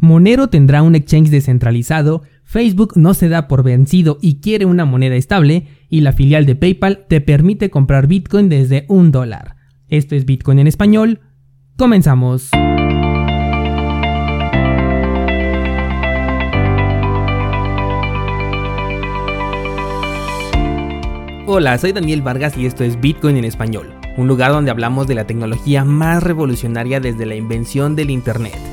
Monero tendrá un exchange descentralizado, Facebook no se da por vencido y quiere una moneda estable, y la filial de PayPal te permite comprar Bitcoin desde un dólar. Esto es Bitcoin en español. Comenzamos. Hola, soy Daniel Vargas y esto es Bitcoin en español, un lugar donde hablamos de la tecnología más revolucionaria desde la invención del Internet.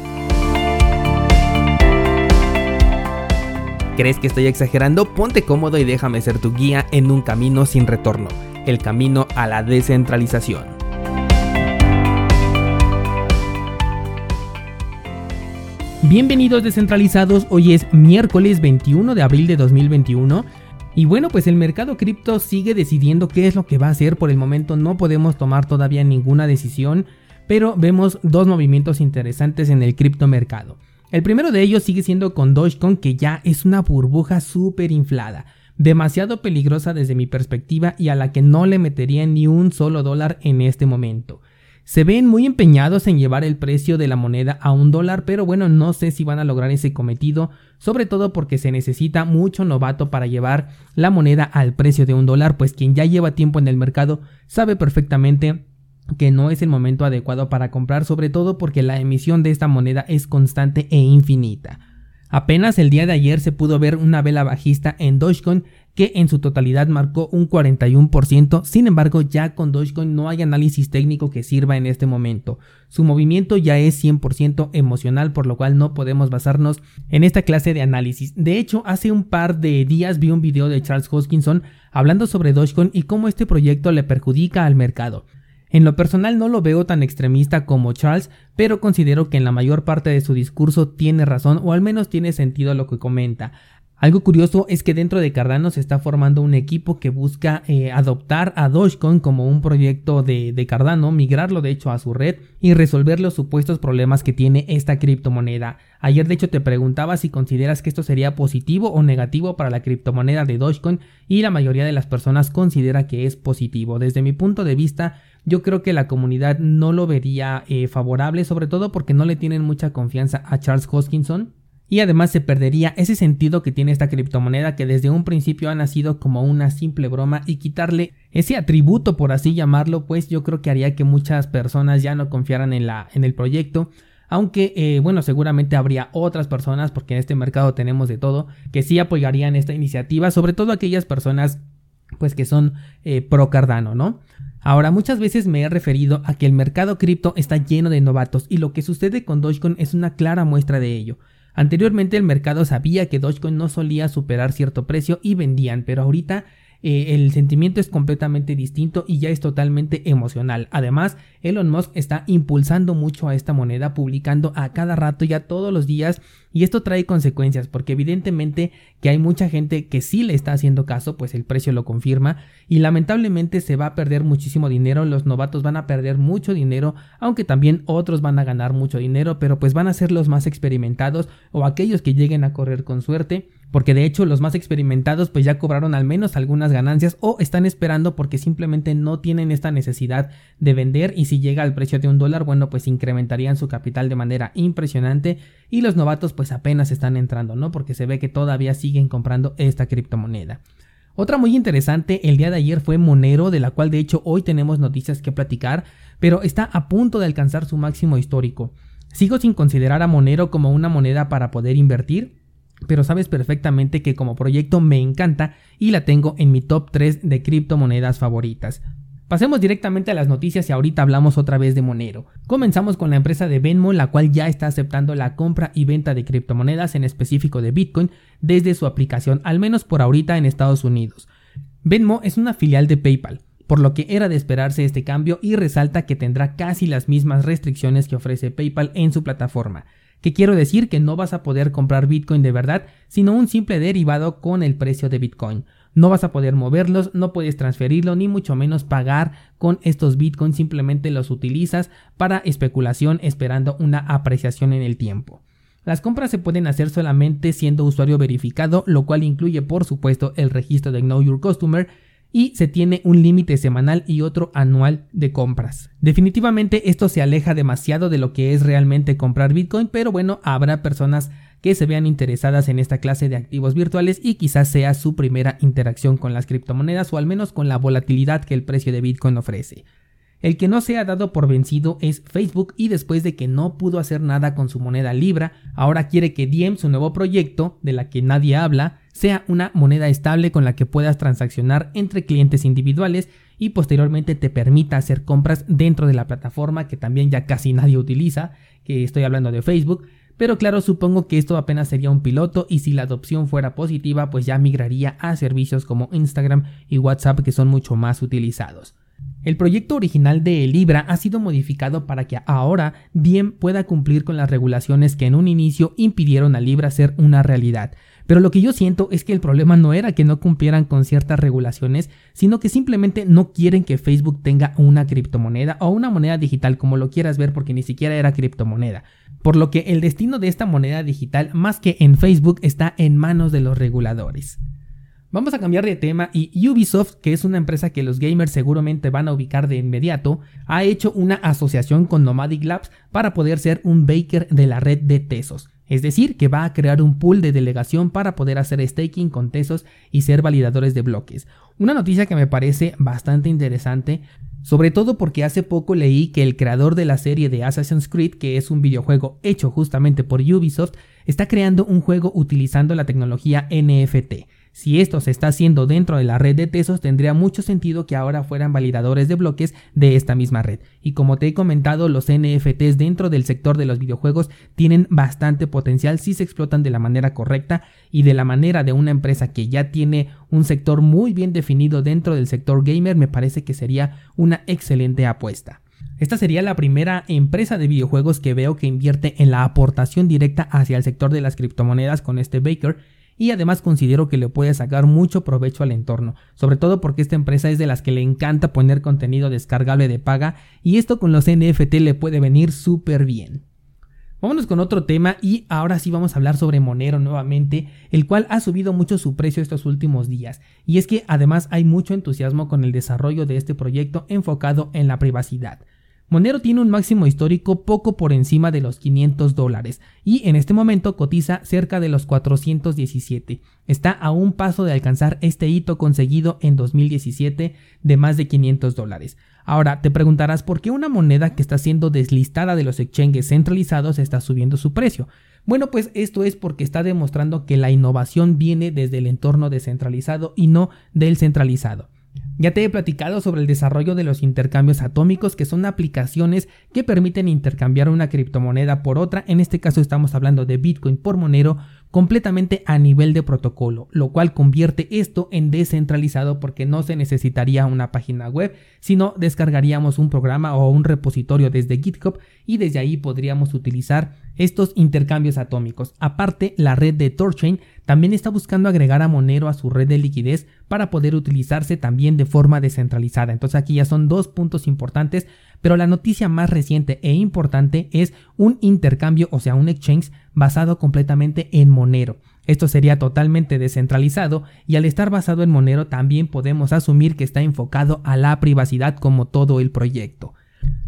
¿Crees que estoy exagerando? Ponte cómodo y déjame ser tu guía en un camino sin retorno, el camino a la descentralización. Bienvenidos descentralizados, hoy es miércoles 21 de abril de 2021 y bueno pues el mercado cripto sigue decidiendo qué es lo que va a hacer, por el momento no podemos tomar todavía ninguna decisión, pero vemos dos movimientos interesantes en el criptomercado. El primero de ellos sigue siendo con Dogecoin que ya es una burbuja súper inflada, demasiado peligrosa desde mi perspectiva y a la que no le metería ni un solo dólar en este momento. Se ven muy empeñados en llevar el precio de la moneda a un dólar, pero bueno, no sé si van a lograr ese cometido, sobre todo porque se necesita mucho novato para llevar la moneda al precio de un dólar, pues quien ya lleva tiempo en el mercado sabe perfectamente que no es el momento adecuado para comprar, sobre todo porque la emisión de esta moneda es constante e infinita. Apenas el día de ayer se pudo ver una vela bajista en Dogecoin que en su totalidad marcó un 41%, sin embargo ya con Dogecoin no hay análisis técnico que sirva en este momento. Su movimiento ya es 100% emocional, por lo cual no podemos basarnos en esta clase de análisis. De hecho, hace un par de días vi un video de Charles Hoskinson hablando sobre Dogecoin y cómo este proyecto le perjudica al mercado. En lo personal no lo veo tan extremista como Charles, pero considero que en la mayor parte de su discurso tiene razón o al menos tiene sentido lo que comenta. Algo curioso es que dentro de Cardano se está formando un equipo que busca eh, adoptar a Dogecoin como un proyecto de, Cardano, migrarlo de hecho a su red y resolver los supuestos problemas que tiene esta criptomoneda. Ayer de hecho te preguntaba si consideras que esto sería positivo o negativo para la criptomoneda de Dogecoin y la mayoría de las personas considera que es positivo. Desde mi punto de vista yo creo que la comunidad no lo vería eh, favorable, sobre todo porque no le tienen mucha confianza a Charles Hoskinson y además se perdería ese sentido que tiene esta criptomoneda que desde un principio ha nacido como una simple broma y quitarle ese atributo por así llamarlo pues yo creo que haría que muchas personas ya no confiaran en, la, en el proyecto aunque eh, bueno seguramente habría otras personas porque en este mercado tenemos de todo que sí apoyarían esta iniciativa sobre todo aquellas personas pues que son eh, pro Cardano no Ahora, muchas veces me he referido a que el mercado cripto está lleno de novatos y lo que sucede con Dogecoin es una clara muestra de ello. Anteriormente el mercado sabía que Dogecoin no solía superar cierto precio y vendían, pero ahorita eh, el sentimiento es completamente distinto y ya es totalmente emocional. Además, Elon Musk está impulsando mucho a esta moneda, publicando a cada rato ya todos los días y esto trae consecuencias porque evidentemente que hay mucha gente que sí le está haciendo caso, pues el precio lo confirma y lamentablemente se va a perder muchísimo dinero, los novatos van a perder mucho dinero, aunque también otros van a ganar mucho dinero, pero pues van a ser los más experimentados o aquellos que lleguen a correr con suerte, porque de hecho los más experimentados pues ya cobraron al menos algunas ganancias o están esperando porque simplemente no tienen esta necesidad de vender y si llega al precio de un dólar, bueno pues incrementarían su capital de manera impresionante y los novatos pues apenas están entrando, ¿no? Porque se ve que todavía siguen comprando esta criptomoneda. Otra muy interesante el día de ayer fue Monero, de la cual de hecho hoy tenemos noticias que platicar, pero está a punto de alcanzar su máximo histórico. Sigo sin considerar a Monero como una moneda para poder invertir, pero sabes perfectamente que como proyecto me encanta y la tengo en mi top 3 de criptomonedas favoritas. Pasemos directamente a las noticias y ahorita hablamos otra vez de Monero. Comenzamos con la empresa de Venmo, la cual ya está aceptando la compra y venta de criptomonedas, en específico de Bitcoin, desde su aplicación, al menos por ahorita en Estados Unidos. Venmo es una filial de PayPal, por lo que era de esperarse este cambio y resalta que tendrá casi las mismas restricciones que ofrece PayPal en su plataforma. Que quiero decir que no vas a poder comprar Bitcoin de verdad, sino un simple derivado con el precio de Bitcoin. No vas a poder moverlos, no puedes transferirlo, ni mucho menos pagar con estos bitcoins, simplemente los utilizas para especulación esperando una apreciación en el tiempo. Las compras se pueden hacer solamente siendo usuario verificado, lo cual incluye por supuesto el registro de Know Your Customer, y se tiene un límite semanal y otro anual de compras. Definitivamente esto se aleja demasiado de lo que es realmente comprar Bitcoin, pero bueno, habrá personas que se vean interesadas en esta clase de activos virtuales y quizás sea su primera interacción con las criptomonedas o al menos con la volatilidad que el precio de Bitcoin ofrece. El que no se ha dado por vencido es Facebook y después de que no pudo hacer nada con su moneda Libra, ahora quiere que Diem, su nuevo proyecto, de la que nadie habla, sea una moneda estable con la que puedas transaccionar entre clientes individuales y posteriormente te permita hacer compras dentro de la plataforma que también ya casi nadie utiliza, que estoy hablando de Facebook, pero claro, supongo que esto apenas sería un piloto y si la adopción fuera positiva, pues ya migraría a servicios como Instagram y WhatsApp que son mucho más utilizados. El proyecto original de Libra ha sido modificado para que ahora Diem pueda cumplir con las regulaciones que en un inicio impidieron a Libra ser una realidad. Pero lo que yo siento es que el problema no era que no cumplieran con ciertas regulaciones, sino que simplemente no quieren que Facebook tenga una criptomoneda o una moneda digital como lo quieras ver porque ni siquiera era criptomoneda. Por lo que el destino de esta moneda digital más que en Facebook está en manos de los reguladores. Vamos a cambiar de tema y Ubisoft, que es una empresa que los gamers seguramente van a ubicar de inmediato, ha hecho una asociación con Nomadic Labs para poder ser un baker de la red de Tesos. Es decir, que va a crear un pool de delegación para poder hacer staking con Tesos y ser validadores de bloques. Una noticia que me parece bastante interesante, sobre todo porque hace poco leí que el creador de la serie de Assassin's Creed, que es un videojuego hecho justamente por Ubisoft, está creando un juego utilizando la tecnología NFT. Si esto se está haciendo dentro de la red de Tesos, tendría mucho sentido que ahora fueran validadores de bloques de esta misma red. Y como te he comentado, los NFTs dentro del sector de los videojuegos tienen bastante potencial si se explotan de la manera correcta y de la manera de una empresa que ya tiene un sector muy bien definido dentro del sector gamer, me parece que sería una excelente apuesta. Esta sería la primera empresa de videojuegos que veo que invierte en la aportación directa hacia el sector de las criptomonedas con este Baker y además considero que le puede sacar mucho provecho al entorno, sobre todo porque esta empresa es de las que le encanta poner contenido descargable de paga y esto con los NFT le puede venir súper bien. Vámonos con otro tema y ahora sí vamos a hablar sobre Monero nuevamente, el cual ha subido mucho su precio estos últimos días. Y es que además hay mucho entusiasmo con el desarrollo de este proyecto enfocado en la privacidad. Monero tiene un máximo histórico poco por encima de los 500 dólares y en este momento cotiza cerca de los 417. Está a un paso de alcanzar este hito conseguido en 2017 de más de 500 dólares. Ahora te preguntarás por qué una moneda que está siendo deslistada de los exchanges centralizados está subiendo su precio. Bueno, pues esto es porque está demostrando que la innovación viene desde el entorno descentralizado y no del centralizado. Ya te he platicado sobre el desarrollo de los intercambios atómicos, que son aplicaciones que permiten intercambiar una criptomoneda por otra. En este caso estamos hablando de Bitcoin por Monero completamente a nivel de protocolo, lo cual convierte esto en descentralizado porque no se necesitaría una página web, sino descargaríamos un programa o un repositorio desde GitHub y desde ahí podríamos utilizar estos intercambios atómicos. Aparte, la red de Torchain también está buscando agregar a Monero a su red de liquidez para poder utilizarse también de forma descentralizada. Entonces aquí ya son dos puntos importantes, pero la noticia más reciente e importante es un intercambio, o sea, un exchange basado completamente en Monero. Esto sería totalmente descentralizado y al estar basado en Monero también podemos asumir que está enfocado a la privacidad como todo el proyecto.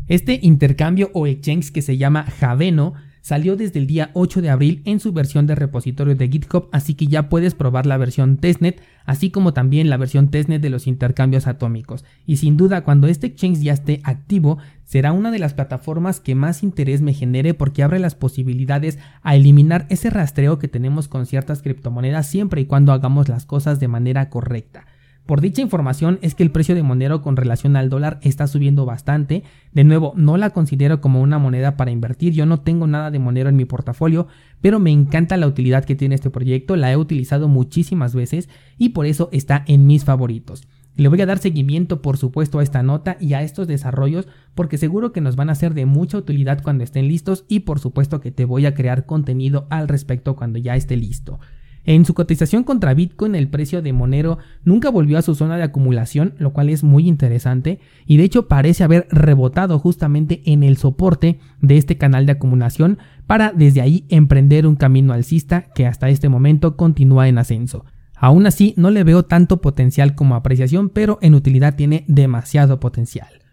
Este intercambio o exchange que se llama Javeno salió desde el día 8 de abril en su versión de repositorio de GitHub, así que ya puedes probar la versión testnet, así como también la versión testnet de los intercambios atómicos. Y sin duda, cuando este exchange ya esté activo, será una de las plataformas que más interés me genere porque abre las posibilidades a eliminar ese rastreo que tenemos con ciertas criptomonedas siempre y cuando hagamos las cosas de manera correcta. Por dicha información es que el precio de Monero con relación al dólar está subiendo bastante. De nuevo, no la considero como una moneda para invertir. Yo no tengo nada de Monero en mi portafolio, pero me encanta la utilidad que tiene este proyecto. La he utilizado muchísimas veces y por eso está en mis favoritos. Le voy a dar seguimiento, por supuesto, a esta nota y a estos desarrollos porque seguro que nos van a ser de mucha utilidad cuando estén listos y por supuesto que te voy a crear contenido al respecto cuando ya esté listo. En su cotización contra Bitcoin, el precio de Monero nunca volvió a su zona de acumulación, lo cual es muy interesante, y de hecho parece haber rebotado justamente en el soporte de este canal de acumulación para desde ahí emprender un camino alcista que hasta este momento continúa en ascenso. Aún así, no le veo tanto potencial como apreciación, pero en utilidad tiene demasiado potencial.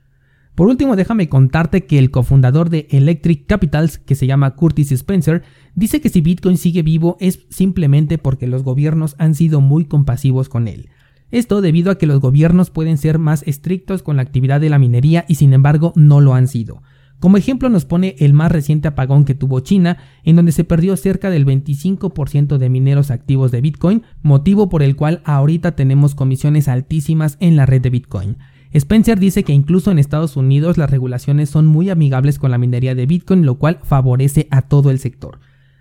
Por último, déjame contarte que el cofundador de Electric Capitals, que se llama Curtis Spencer, dice que si Bitcoin sigue vivo es simplemente porque los gobiernos han sido muy compasivos con él. Esto debido a que los gobiernos pueden ser más estrictos con la actividad de la minería y sin embargo no lo han sido. Como ejemplo nos pone el más reciente apagón que tuvo China, en donde se perdió cerca del 25% de mineros activos de Bitcoin, motivo por el cual ahorita tenemos comisiones altísimas en la red de Bitcoin. Spencer dice que incluso en Estados Unidos las regulaciones son muy amigables con la minería de Bitcoin, lo cual favorece a todo el sector.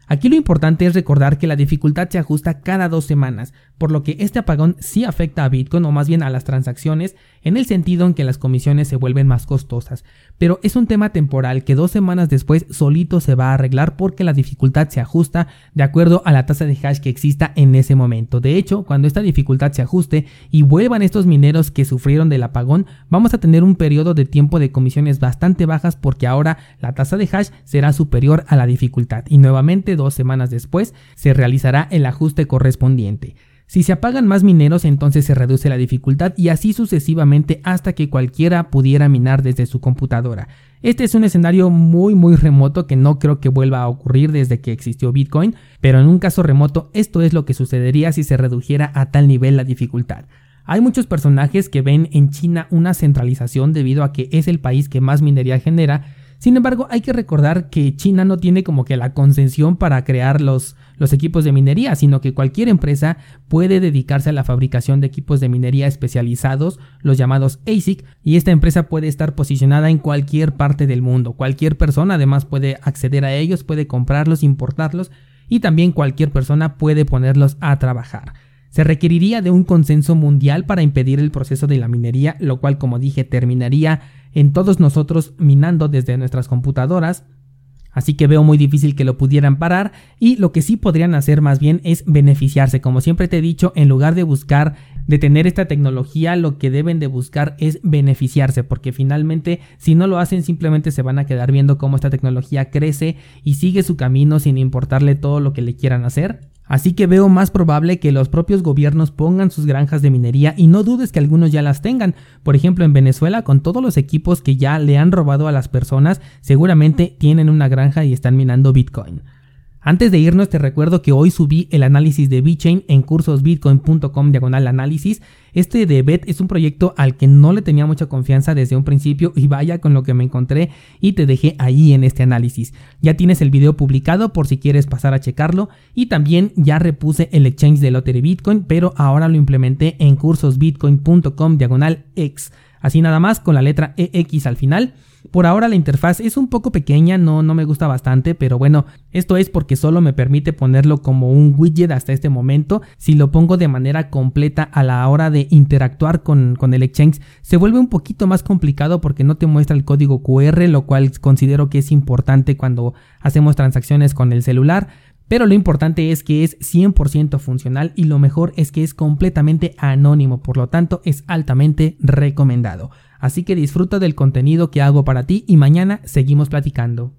Aquí lo importante es recordar que la dificultad se ajusta cada dos semanas, por lo que este apagón sí afecta a Bitcoin o más bien a las transacciones en el sentido en que las comisiones se vuelven más costosas, pero es un tema temporal que dos semanas después solito se va a arreglar porque la dificultad se ajusta de acuerdo a la tasa de hash que exista en ese momento. De hecho, cuando esta dificultad se ajuste y vuelvan estos mineros que sufrieron del apagón, vamos a tener un periodo de tiempo de comisiones bastante bajas porque ahora la tasa de hash será superior a la dificultad y nuevamente dos semanas después se realizará el ajuste correspondiente. Si se apagan más mineros entonces se reduce la dificultad y así sucesivamente hasta que cualquiera pudiera minar desde su computadora. Este es un escenario muy muy remoto que no creo que vuelva a ocurrir desde que existió Bitcoin, pero en un caso remoto esto es lo que sucedería si se redujera a tal nivel la dificultad. Hay muchos personajes que ven en China una centralización debido a que es el país que más minería genera sin embargo, hay que recordar que China no tiene como que la concesión para crear los, los equipos de minería, sino que cualquier empresa puede dedicarse a la fabricación de equipos de minería especializados, los llamados ASIC, y esta empresa puede estar posicionada en cualquier parte del mundo. Cualquier persona además puede acceder a ellos, puede comprarlos, importarlos y también cualquier persona puede ponerlos a trabajar. Se requeriría de un consenso mundial para impedir el proceso de la minería, lo cual como dije terminaría en todos nosotros minando desde nuestras computadoras, Así que veo muy difícil que lo pudieran parar y lo que sí podrían hacer más bien es beneficiarse. Como siempre te he dicho, en lugar de buscar detener esta tecnología, lo que deben de buscar es beneficiarse, porque finalmente si no lo hacen simplemente se van a quedar viendo cómo esta tecnología crece y sigue su camino sin importarle todo lo que le quieran hacer. Así que veo más probable que los propios gobiernos pongan sus granjas de minería y no dudes que algunos ya las tengan. Por ejemplo, en Venezuela, con todos los equipos que ya le han robado a las personas, seguramente tienen una granja y están minando Bitcoin. Antes de irnos te recuerdo que hoy subí el análisis de VeChain en cursosbitcoin.com diagonal análisis. Este de Bet es un proyecto al que no le tenía mucha confianza desde un principio y vaya con lo que me encontré y te dejé ahí en este análisis. Ya tienes el video publicado por si quieres pasar a checarlo y también ya repuse el exchange de Lottery Bitcoin pero ahora lo implementé en cursosbitcoin.com diagonal X. Así nada más con la letra EX al final. Por ahora la interfaz es un poco pequeña, no, no me gusta bastante, pero bueno, esto es porque solo me permite ponerlo como un widget hasta este momento. Si lo pongo de manera completa a la hora de interactuar con, con el exchange, se vuelve un poquito más complicado porque no te muestra el código QR, lo cual considero que es importante cuando hacemos transacciones con el celular. Pero lo importante es que es 100% funcional y lo mejor es que es completamente anónimo, por lo tanto es altamente recomendado. Así que disfruta del contenido que hago para ti y mañana seguimos platicando.